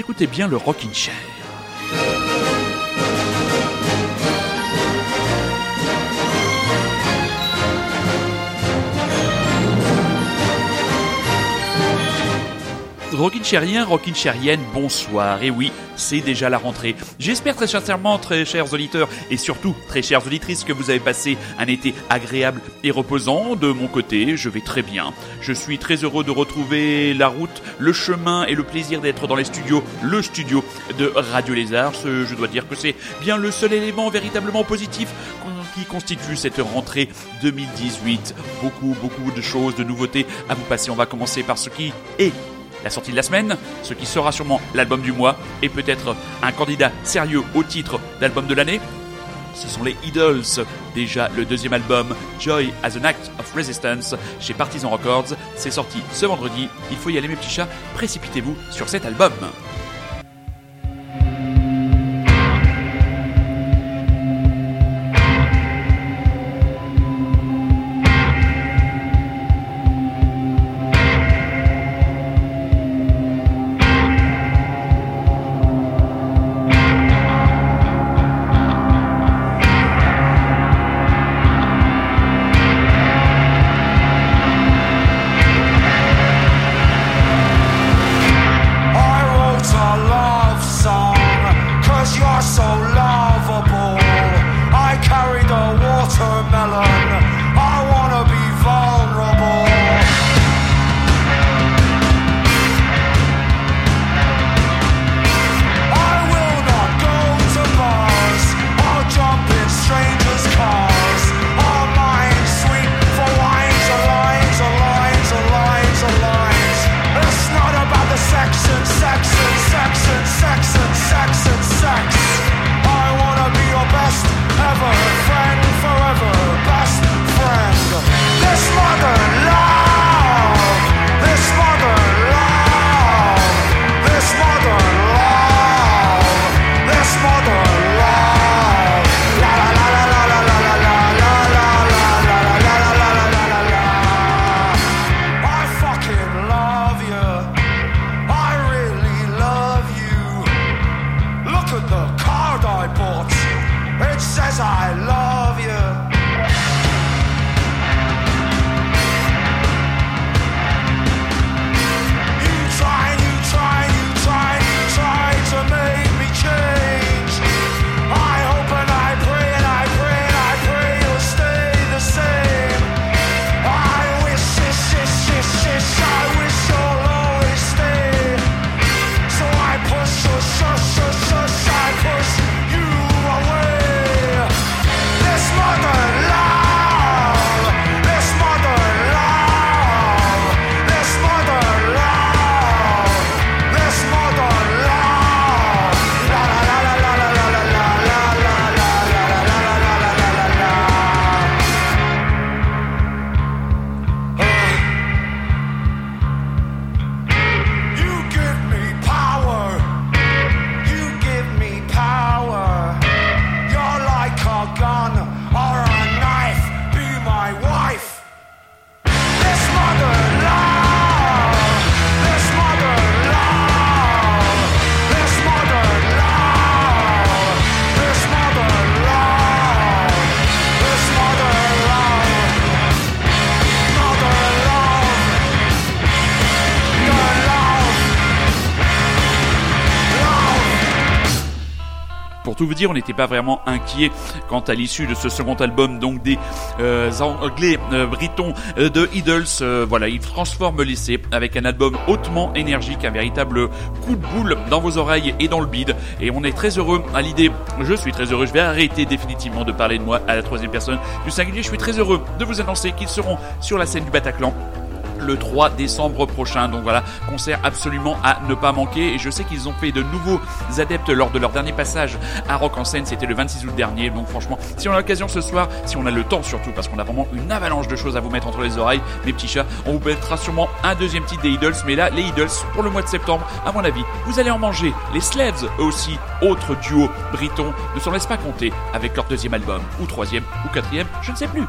écoutez bien le Rockin' Chair. Rockin' Chérien, Rockin' Chérienne, bonsoir. Et oui, c'est déjà la rentrée. J'espère très sincèrement, très chers auditeurs, et surtout très chères auditrices, que vous avez passé un été agréable et reposant. De mon côté, je vais très bien. Je suis très heureux de retrouver la route, le chemin et le plaisir d'être dans les studios, le studio de Radio Lézard. Je dois dire que c'est bien le seul élément véritablement positif qui constitue cette rentrée 2018. Beaucoup, beaucoup de choses, de nouveautés à vous passer. On va commencer par ce qui est la sortie de la semaine, ce qui sera sûrement l'album du mois, et peut-être un candidat sérieux au titre d'album de l'année. Ce sont les Idols, déjà le deuxième album, Joy as an Act of Resistance, chez Partisan Records. C'est sorti ce vendredi. Il faut y aller mes petits chats, précipitez-vous sur cet album. On n'était pas vraiment inquiet quant à l'issue de ce second album, donc des euh, anglais euh, britons euh, de Idols. voilà, ils transforment l'essai avec un album hautement énergique, un véritable coup de boule dans vos oreilles et dans le bide. Et on est très heureux à l'idée, je suis très heureux, je vais arrêter définitivement de parler de moi à la troisième personne du singulier. Je suis très heureux de vous annoncer qu'ils seront sur la scène du Bataclan le 3 décembre prochain. Donc voilà, concert absolument à ne pas manquer. Et je sais qu'ils ont fait de nouveaux adeptes lors de leur dernier passage à Rock en scène. C'était le 26 août dernier. Donc franchement, si on a l'occasion ce soir, si on a le temps surtout, parce qu'on a vraiment une avalanche de choses à vous mettre entre les oreilles, mes petits chats, on vous mettra sûrement un deuxième titre des Idols. Mais là, les Idols, pour le mois de septembre, à mon avis, vous allez en manger. Les Slaves, aussi, autre duo briton, ne s'en laissent pas compter avec leur deuxième album, ou troisième, ou quatrième, je ne sais plus.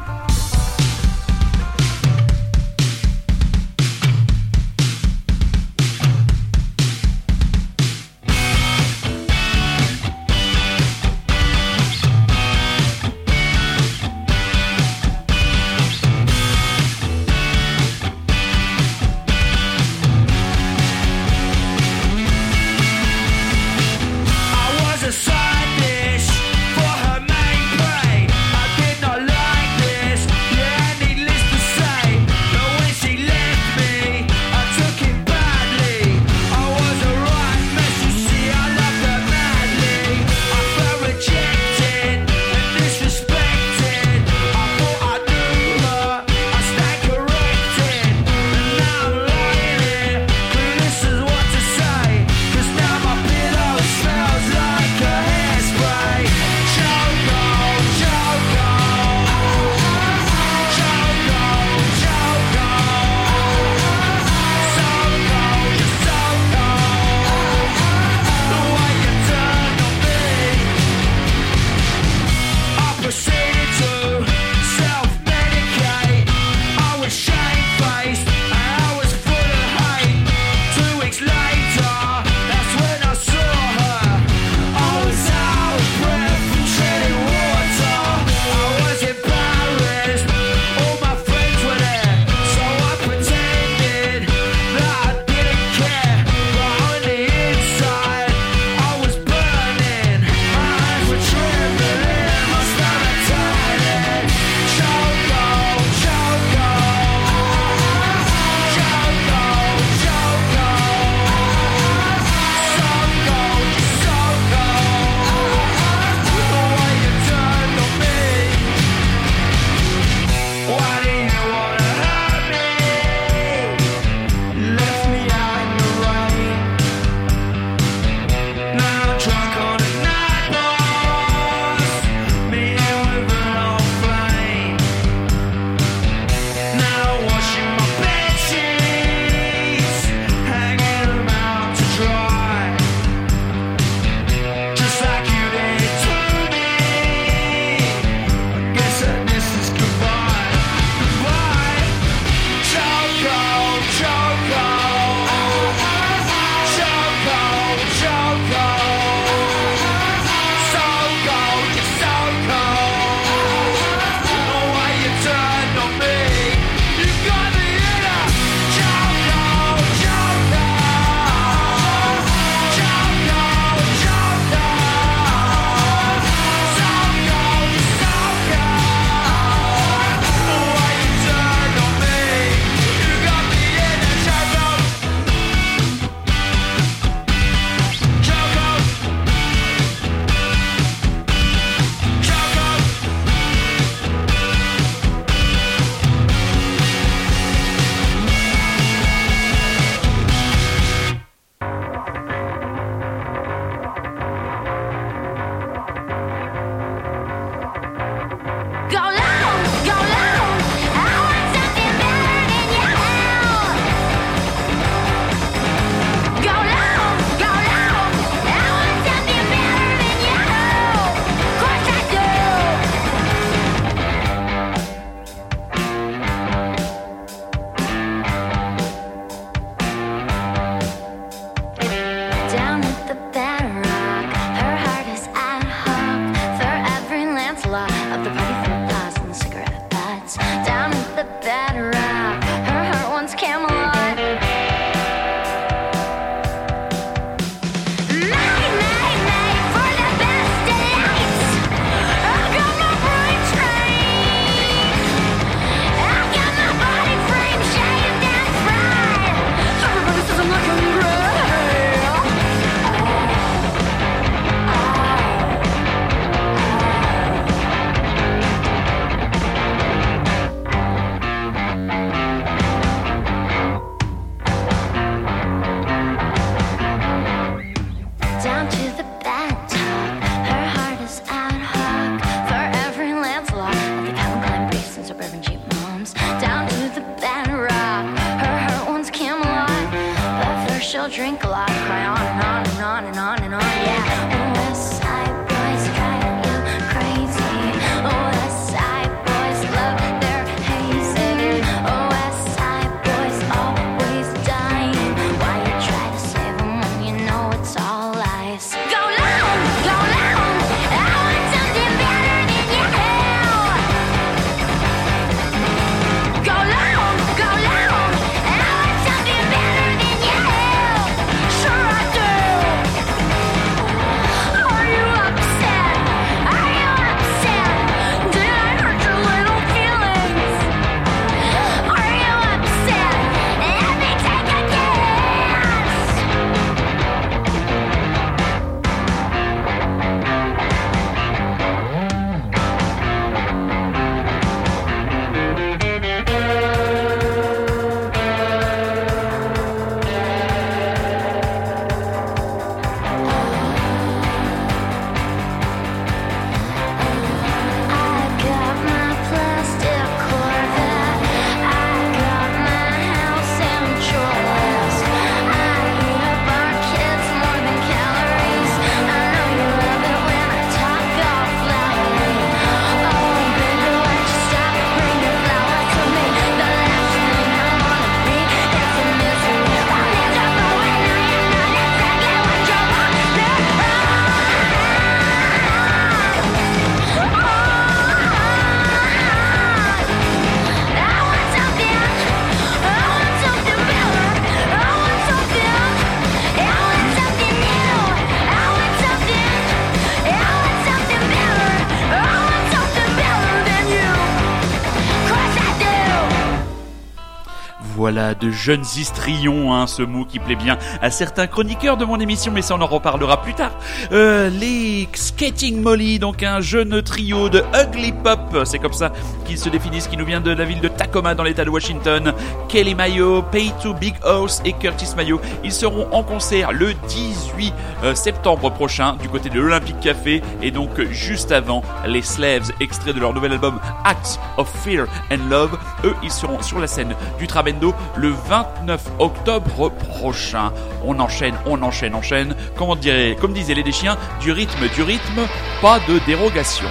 Voilà, de jeunes histrions, hein, ce mot qui plaît bien à certains chroniqueurs de mon émission, mais ça on en reparlera plus tard. Euh, les Skating Molly, donc un jeune trio de ugly pop, c'est comme ça qu'ils se définissent, qui nous vient de la ville de Tacoma dans l'état de Washington. Kelly Mayo, Pay to Big House et Curtis Mayo, ils seront en concert le 18 euh, septembre prochain du côté de l'Olympique Café et donc juste avant les Slaves, extrait de leur nouvel album Acts of Fear and Love. Eux, ils seront sur la scène du Trabendo le 29 octobre prochain. On enchaîne, on enchaîne, enchaîne. Comme, on dirait, comme disaient les déchiens, du rythme, du rythme, pas de dérogation.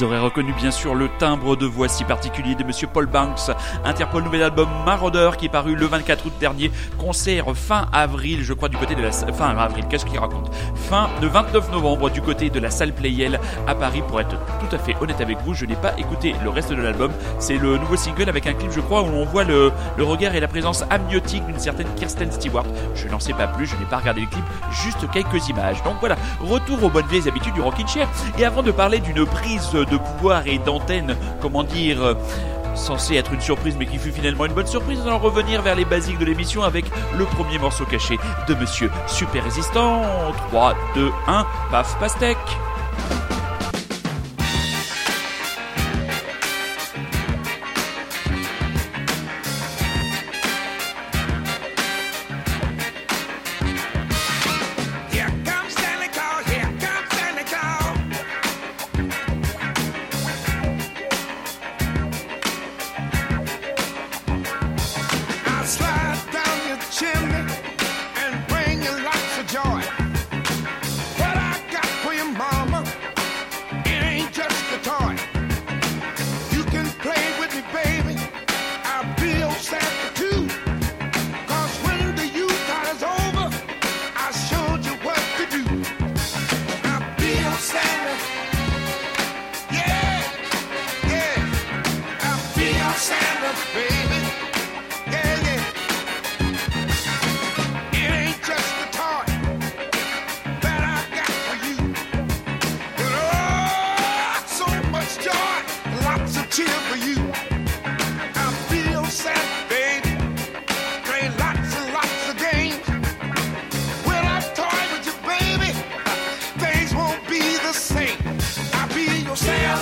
Vous aurez reconnu bien sûr le timbre de voix si particulier de Monsieur Paul Banks. Interpol nouvel album Marauder qui est paru le 24 août dernier. Concert fin avril, je crois, du côté de la fin avril. Qu'est-ce qu'il raconte? Fin le 29 novembre du côté de la salle Playel à Paris. Pour être tout à fait honnête avec vous, je n'ai pas écouté le reste de l'album. C'est le nouveau single avec un clip, je crois, où on voit le, le regard et la présence amniotique d'une certaine Kirsten Stewart. Je n'en sais pas plus, je n'ai pas regardé le clip, juste quelques images. Donc voilà, retour aux bonnes vieilles habitudes du Rockin' Chair. Et avant de parler d'une prise de pouvoir et d'antenne, comment dire, censée être une surprise mais qui fut finalement une bonne surprise, nous allons revenir vers les basiques de l'émission avec le premier morceau caché de Monsieur Super Résistant. 3, 2, 1, paf, pastèque.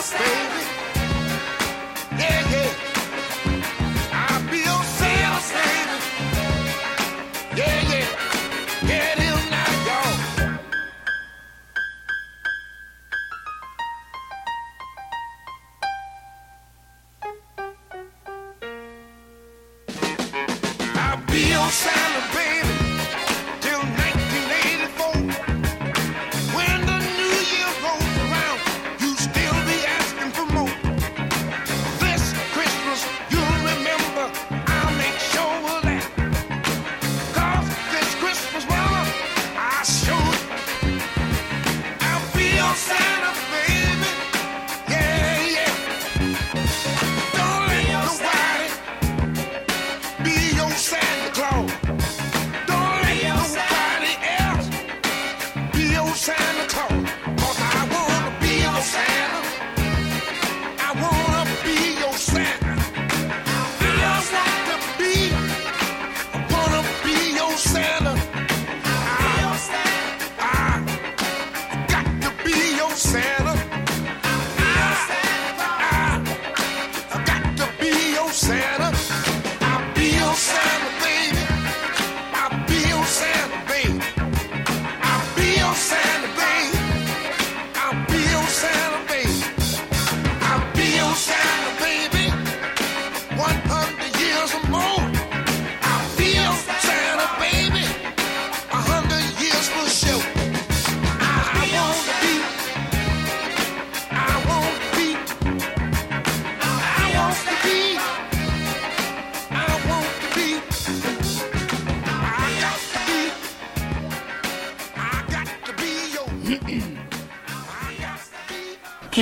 Santa,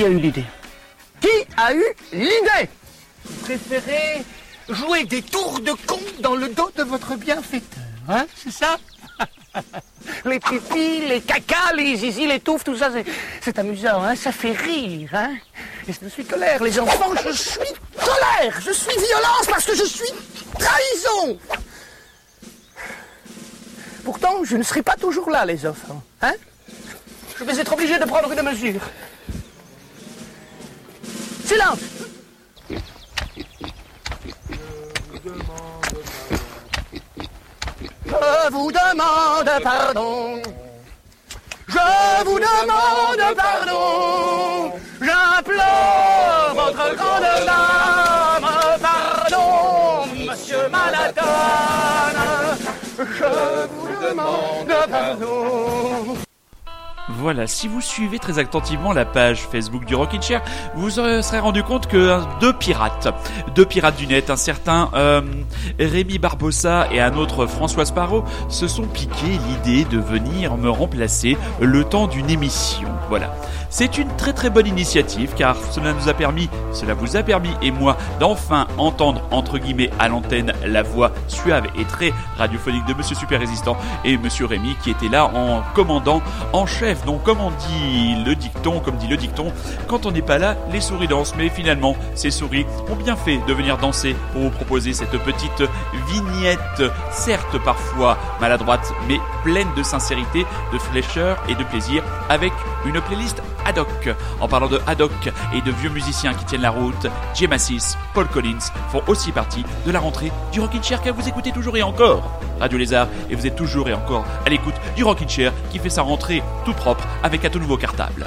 a eu l'idée Qui a eu l'idée Vous préférez jouer des tours de con dans le dos de votre bienfaiteur, hein C'est ça Les pipis, les cacas, les zizi, les touffes, tout ça, c'est- c'est amusant, hein Ça fait rire, hein. Et je suis colère, les enfants, je suis colère Je suis violence parce que je suis trahison. Pourtant, je ne serai pas toujours là, les enfants, hein. Je vais être obligé de prendre une mesure. Silence Je vous demande pardon. Je vous demande pardon. J'implore votre grande dame. Pardon, monsieur Manhattan. Je vous demande pardon. Voilà, si vous suivez très attentivement la page Facebook du Rockin' Chair, vous serez rendu compte que euh, deux pirates, deux pirates du net, un certain euh, Rémi Barbossa et un autre François Sparrow, se sont piqués l'idée de venir me remplacer le temps d'une émission. Voilà. C'est une très très bonne initiative car cela nous a permis, cela vous a permis et moi d'enfin entendre entre guillemets à l'antenne la voix suave et très radiophonique de Monsieur Super Résistant et Monsieur Rémi qui était là en commandant en chef. Donc comme on dit le dicton, comme dit le dicton, quand on n'est pas là, les souris dansent. Mais finalement, ces souris ont bien fait de venir danser pour vous proposer cette petite vignette, certes parfois maladroite, mais pleine de sincérité, de fraîcheur et de plaisir, avec une playlist ad hoc. En parlant de ad hoc et de vieux musiciens qui tiennent la route, Jim Assis, Paul Collins font aussi partie de la rentrée du Rockin' Chair que vous écoutez toujours et encore. Radio Lézard, et vous êtes toujours et encore à l'écoute du Rockin' Chair qui fait sa rentrée tout propre avec un tout nouveau cartable.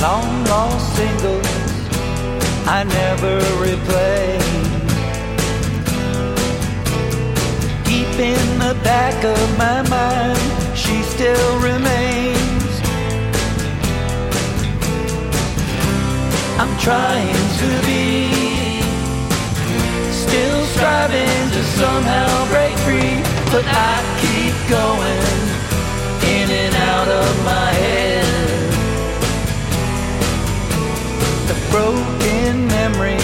Long lost singles I never replay. Deep in the back of my mind, she still remains. I'm trying to be still striving to somehow break free, but I keep going in and out of my head. Broken memories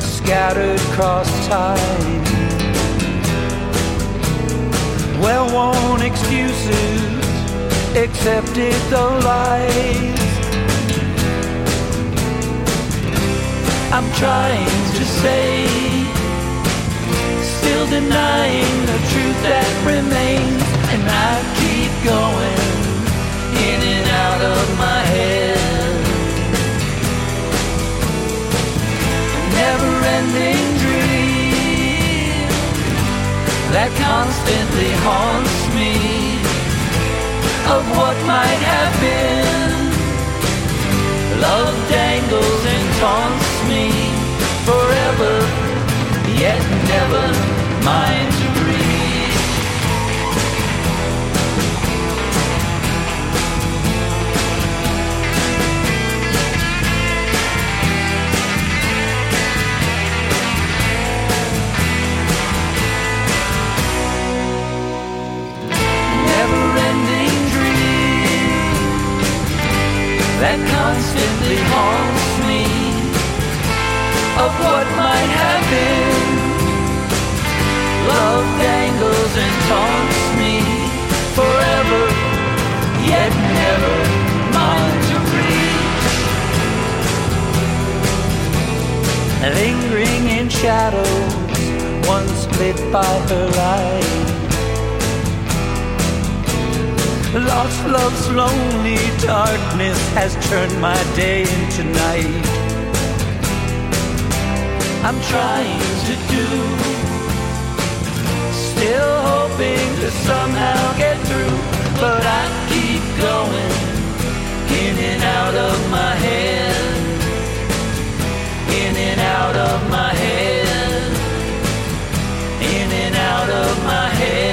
scattered cross time. Well worn excuses accepted the lies. I'm trying to say, still denying the truth that remains, and I keep going in and out of my head. A never ending dream that constantly haunts me of what might have been. Love dangles and taunts me forever, yet never mine that constantly haunts me of what might have been. Love dangles and taunts me forever, yet never mine to reach. Lingering in shadows, once lit by her light. Lost love's lonely darkness has turned my day into night. I'm trying to do, still hoping to somehow get through, but I keep going in and out of my head, in and out of my head, in and out of my head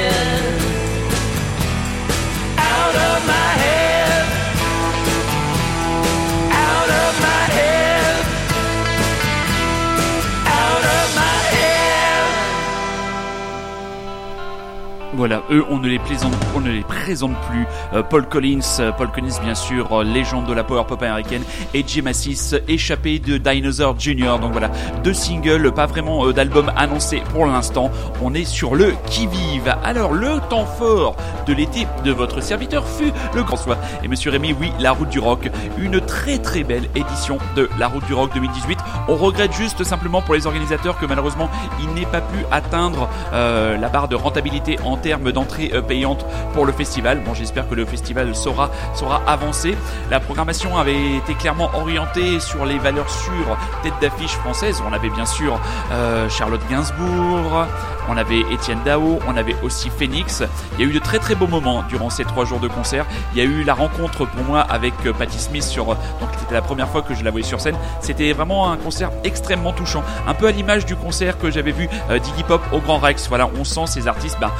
Voilà, eux, on ne les présente plus. Euh, Paul Collins, euh, Paul Collins, bien sûr, euh, légende de la power pop américaine, et Jim Massis, échappé de Dinosaur Jr. Donc voilà, deux singles, pas vraiment d'album annoncé pour l'instant. On est sur le qui vive. Alors, le temps fort de l'été de votre serviteur fut le grand soir. Et Monsieur Rémy, oui, la route du rock, une très très belle édition de la route du rock 2018. On regrette juste simplement pour les organisateurs que malheureusement il n'ait pas pu atteindre la barre de rentabilité en termes d'entrée euh, payante pour le festival. Bon, j'espère que le festival saura, saura avancer. La programmation avait été clairement orientée sur les valeurs sûres tête d'affiche françaises. On avait bien sûr euh, Charlotte Gainsbourg, on avait Étienne Dao, on avait aussi Phoenix. Il y a eu de très très beaux moments durant ces trois jours de concert. Il y a eu la rencontre pour moi avec euh, Patti Smith sur, donc c'était la première fois que je la voyais sur scène. C'était vraiment un concert extrêmement touchant, un peu à l'image du concert que j'avais vu euh, d'Iggy Pop au Grand Rex. Voilà, on sent ces artistes ben,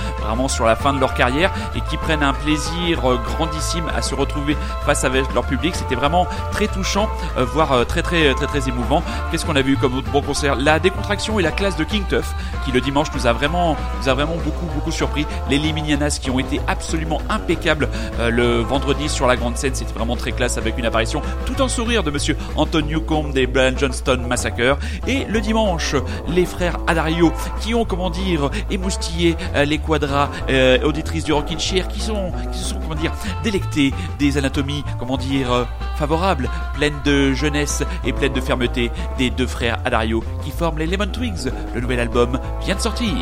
sur la fin de leur carrière et qui prennent un plaisir euh, grandissime à se retrouver face avec leur public. C'était vraiment très touchant, euh, voire euh, très très très très émouvant. Qu'est-ce qu'on a vu comme autre bon concert? La décontraction et la classe de King Tuff qui le dimanche nous a vraiment nous a vraiment beaucoup beaucoup surpris. Les Liminianas qui ont été absolument impeccables le vendredi sur la grande scène, c'était vraiment très classe avec une apparition tout en sourire de monsieur Anton Newcomb des Brian Johnston Massacre et le dimanche les frères Adario qui ont comment dire émoustillé les quadras euh, auditrices du Rockin' Chair qui sont qui se sont comment dire délectés des anatomies comment dire euh, favorables pleines de jeunesse et pleines de fermeté des deux frères Adario qui forment les Lemon Twigs. Le nouvel album vient de sortir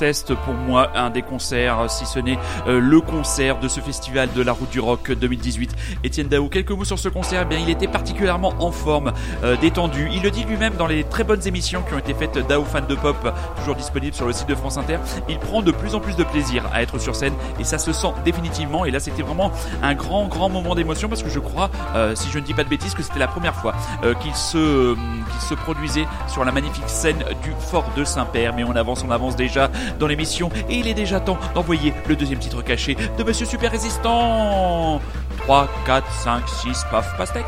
Conteste pour moi un des concerts, si ce n'est euh, le concert de ce festival de la route du rock 2018. Étienne Dao, quelques mots sur ce concert? Eh bien, il était particulièrement en forme, euh, détendu. Il le dit lui-même dans les très bonnes émissions qui ont été faites Dao fan de pop, toujours disponibles sur le site de France Inter. Il prend de plus en plus de plaisir à être sur scène et ça se sent définitivement. Et là, c'était vraiment un grand, grand moment d'émotion parce que je crois, euh, si je ne dis pas de bêtises, que c'était la première fois euh, qu'il se, qu'il se produisait sur la magnifique scène du Fort de Saint-Père. Mais on avance, on avance déjà dans l'émission et il est déjà temps d'envoyer le deuxième titre caché de Monsieur Super Résistant. 3, 4, 5, 6, paf, pastèque.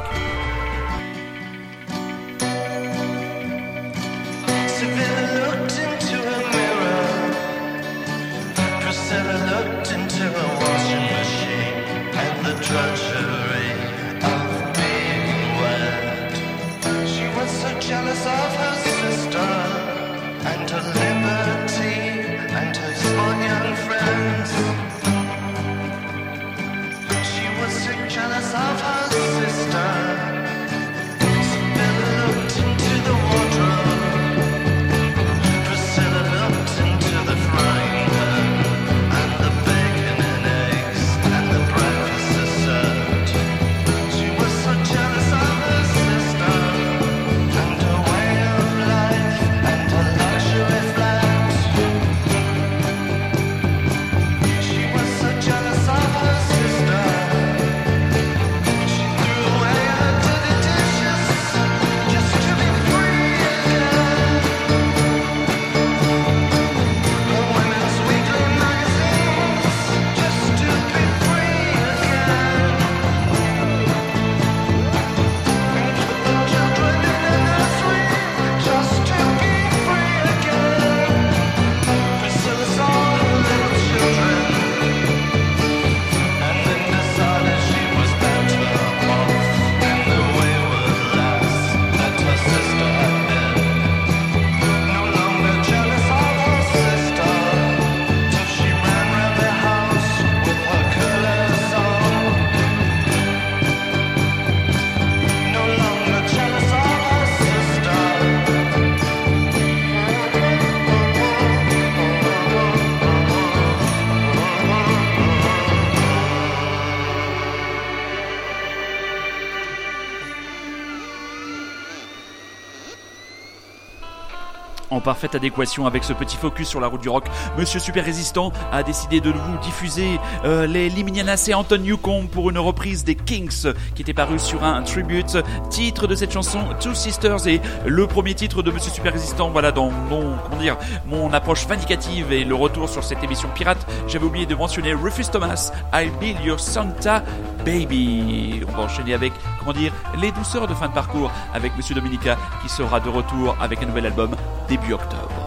Parfaite adéquation avec ce petit focus sur la route du rock, Monsieur Super Résistant a décidé de vous diffuser euh, les Liminianas et Anton Newcomb pour une reprise des Kings qui était paru sur un tribute. Titre de cette chanson Two Sisters et le premier titre de Monsieur Super Résistant. Voilà dans mon comment dire mon approche vindicative et le retour sur cette émission pirate. J'avais oublié de mentionner Rufus Thomas, I'll Be Your Santa Baby. On va enchaîner avec comment dire les douceurs de fin de parcours avec Monsieur Dominica qui sera de retour avec un nouvel album début octobre.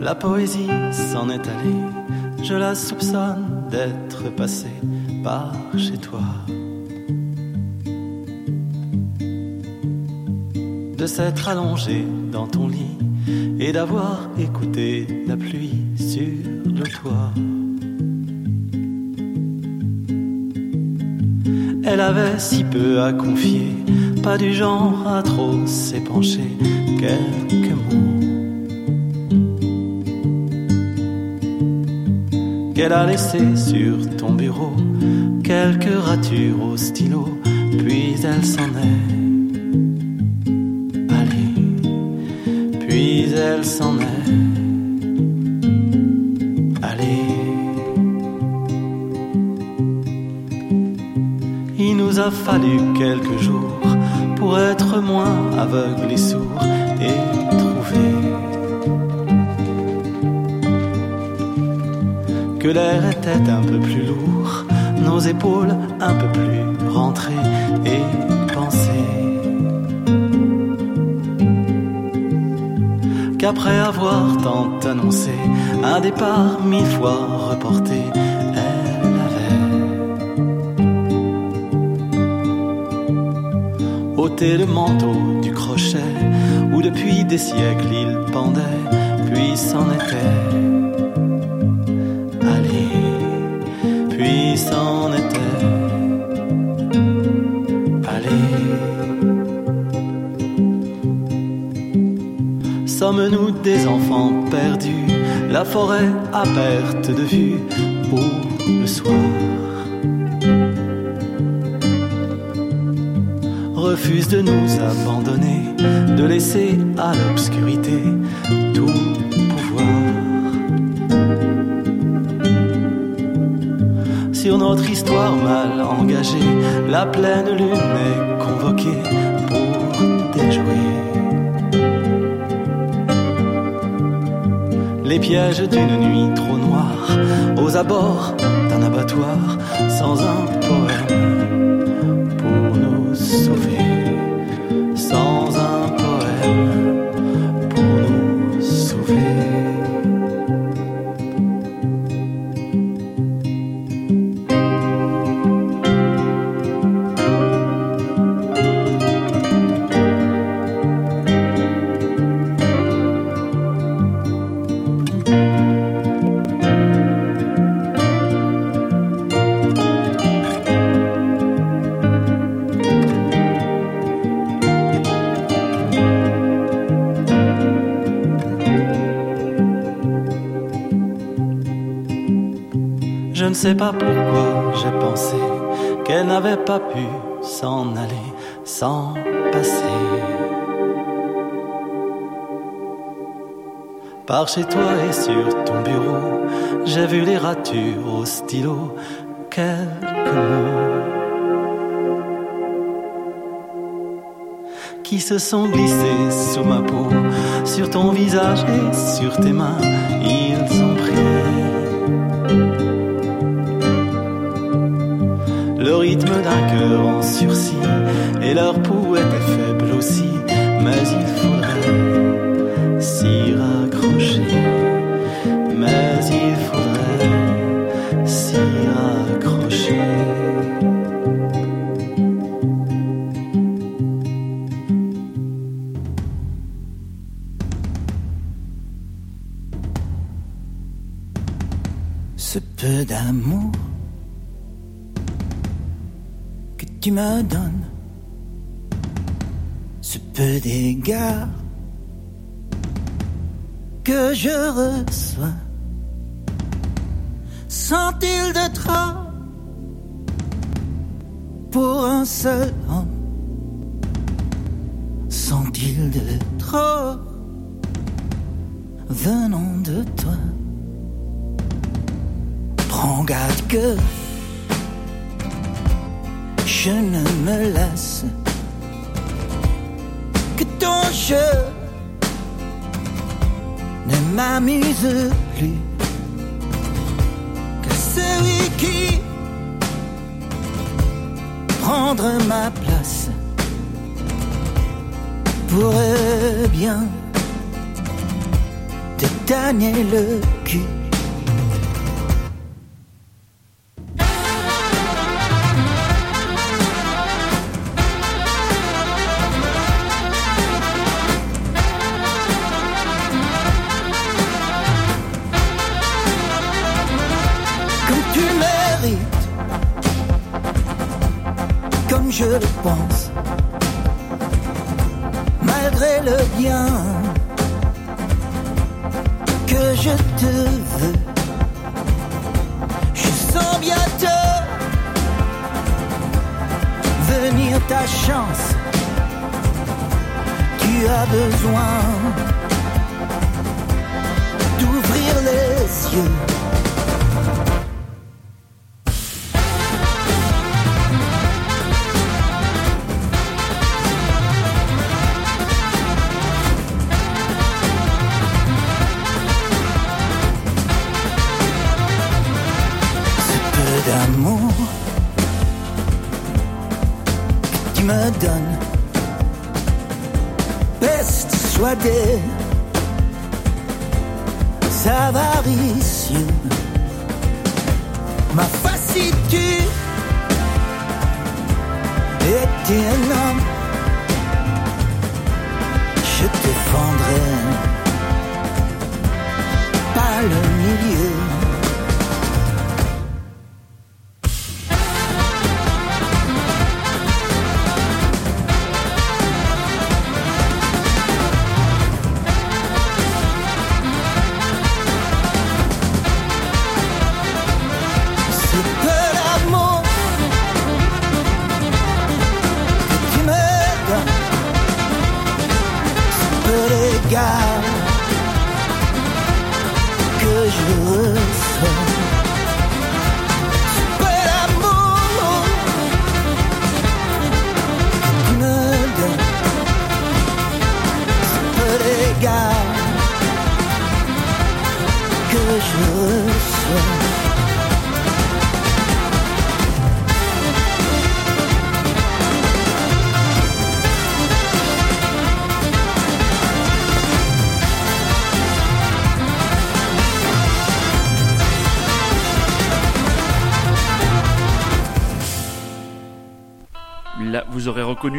La poésie s'en est allée, je la soupçonne d'être passée par chez toi. De s'être allongée dans ton lit et d'avoir écouté la pluie sur le toit. Elle avait si peu à confier, pas du genre à trop s'épancher, quelques mots. qu'elle a laissé sur ton bureau quelques ratures au stylo, puis elle s'en est s'en est. Il nous a fallu quelques jours pour être moins aveugles et sourds et trouver que l'air était un peu plus lourd, nos épaules un peu plus rentrées et penser qu'après avoir tant annoncé un départ mille fois reporté, elle avait ôté le manteau du crochet où depuis des siècles il pendait, puis s'en était Sommes-nous des enfants perdus, la forêt à perte de vue pour le soir? Refuse de nous abandonner, de laisser à l'obscurité tout pouvoir. Sur notre histoire mal engagée, la pleine lune est convoquée les pièges d'une nuit trop noire aux abords d'un abattoir sans un sais pas pourquoi j'ai pensé qu'elle n'avait pas pu s'en aller sans passer. Par chez toi et sur ton bureau, j'ai vu les ratures au stylo, quelques mots qui se sont glissés sous ma peau, sur ton visage et sur tes mains, rythme d'un cœur en sursis, et leur pouls pour un seul homme. Sont-ils de trop venant de toi? Prends garde que je ne me lasse que ton jeu ne m'amuse plus que celui qui prendre ma place pourrait bien. Te le je le pense, malgré le bien que je te veux. Je sens bientôt venir ta chance. Tu as besoin d'ouvrir les yeux. Avaricieux. Ma facitude était un homme. Je te fendrai par le milieu.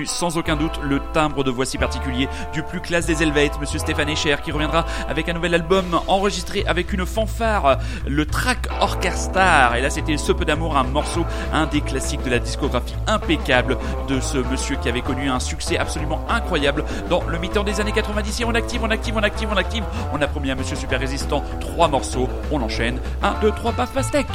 Sans aucun doute le timbre de voix si particulier du plus classe des Helvètes, Monsieur Stéphane Echer, qui reviendra avec un nouvel album enregistré avec une fanfare, le Track Orchestar. Et là, c'était Ce peu d'amour, un morceau, un des classiques de la discographie impeccable de ce monsieur qui avait connu un succès absolument incroyable dans le mi-temps des années 90. Et on active, on active, on active, on active. On a promis à Monsieur Super Résistant trois morceaux. On enchaîne. Un, deux, trois, paf, pastèque.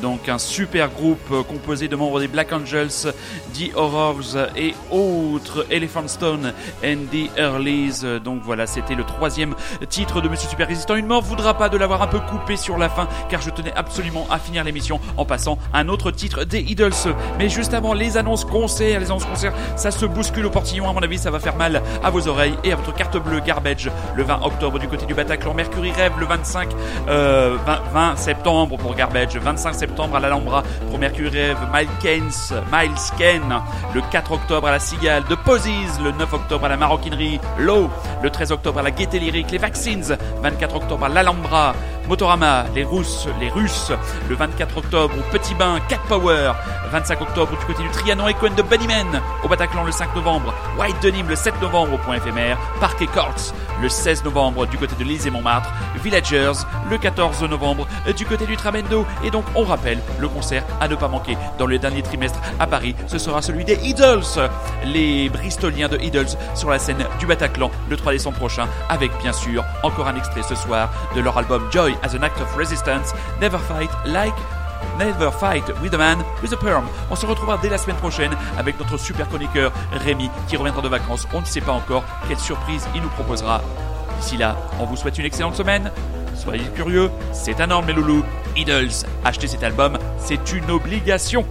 Donc un super groupe composé de membres des Black Angels, The Horrors et autres, Elephant Stone and the Earlys. Donc voilà, c'était le troisième titre de Monsieur Super Résistant. Il ne m'en voudra pas de l'avoir un peu coupé sur la fin, car je tenais absolument à finir l'émission en passant un autre titre des Idols. Mais juste avant les annonces concerts, les annonces concerts, ça se bouscule au portillon. À mon avis, ça va faire mal à vos oreilles et à votre carte bleue Garbage le 20 octobre du côté du Bataclan. Mercury Rêve le 25, euh, 20, 20 septembre pour Garbage, 25 septembre à l'Alhambra pour Mercury Rêve, Miles Keynes, Miles Le 4 octobre à la Cigale, The Posies le 9 octobre à la Maroquinerie, Low le 13 octobre à la Gaieté Lyrique, les Vaccines 24 octobre à l'Alhambra, Motorama, les Russes, les Russes, le 24 octobre au Petit Bain, Cat Power, 25 octobre du côté du Trianon et Cohen de Bunnymen, au Bataclan le 5 novembre, White Denim le 7 novembre au point éphémère, Parc et Courts le 16 novembre du côté de Lise et Montmartre, Villagers le 14 novembre du côté du Tramendo. Et donc on rappelle le concert à ne pas manquer dans le dernier trimestre à Paris, ce sera celui des Idols, les Bristoliens de Idols sur la scène du Bataclan le 3 décembre prochain avec bien sûr encore un extrait ce soir de leur album Joy as an Act of Resistance, Never Fight Like Never Fight with a Man with a Perm. On se retrouvera dès la semaine prochaine avec notre super chroniqueur Rémi qui reviendra de vacances. On ne sait pas encore quelle surprise il nous proposera. D'ici là, on vous souhaite une excellente semaine. Soyez curieux, c'est un ordre mes loulous. Idols, acheter cet album, c'est une obligation.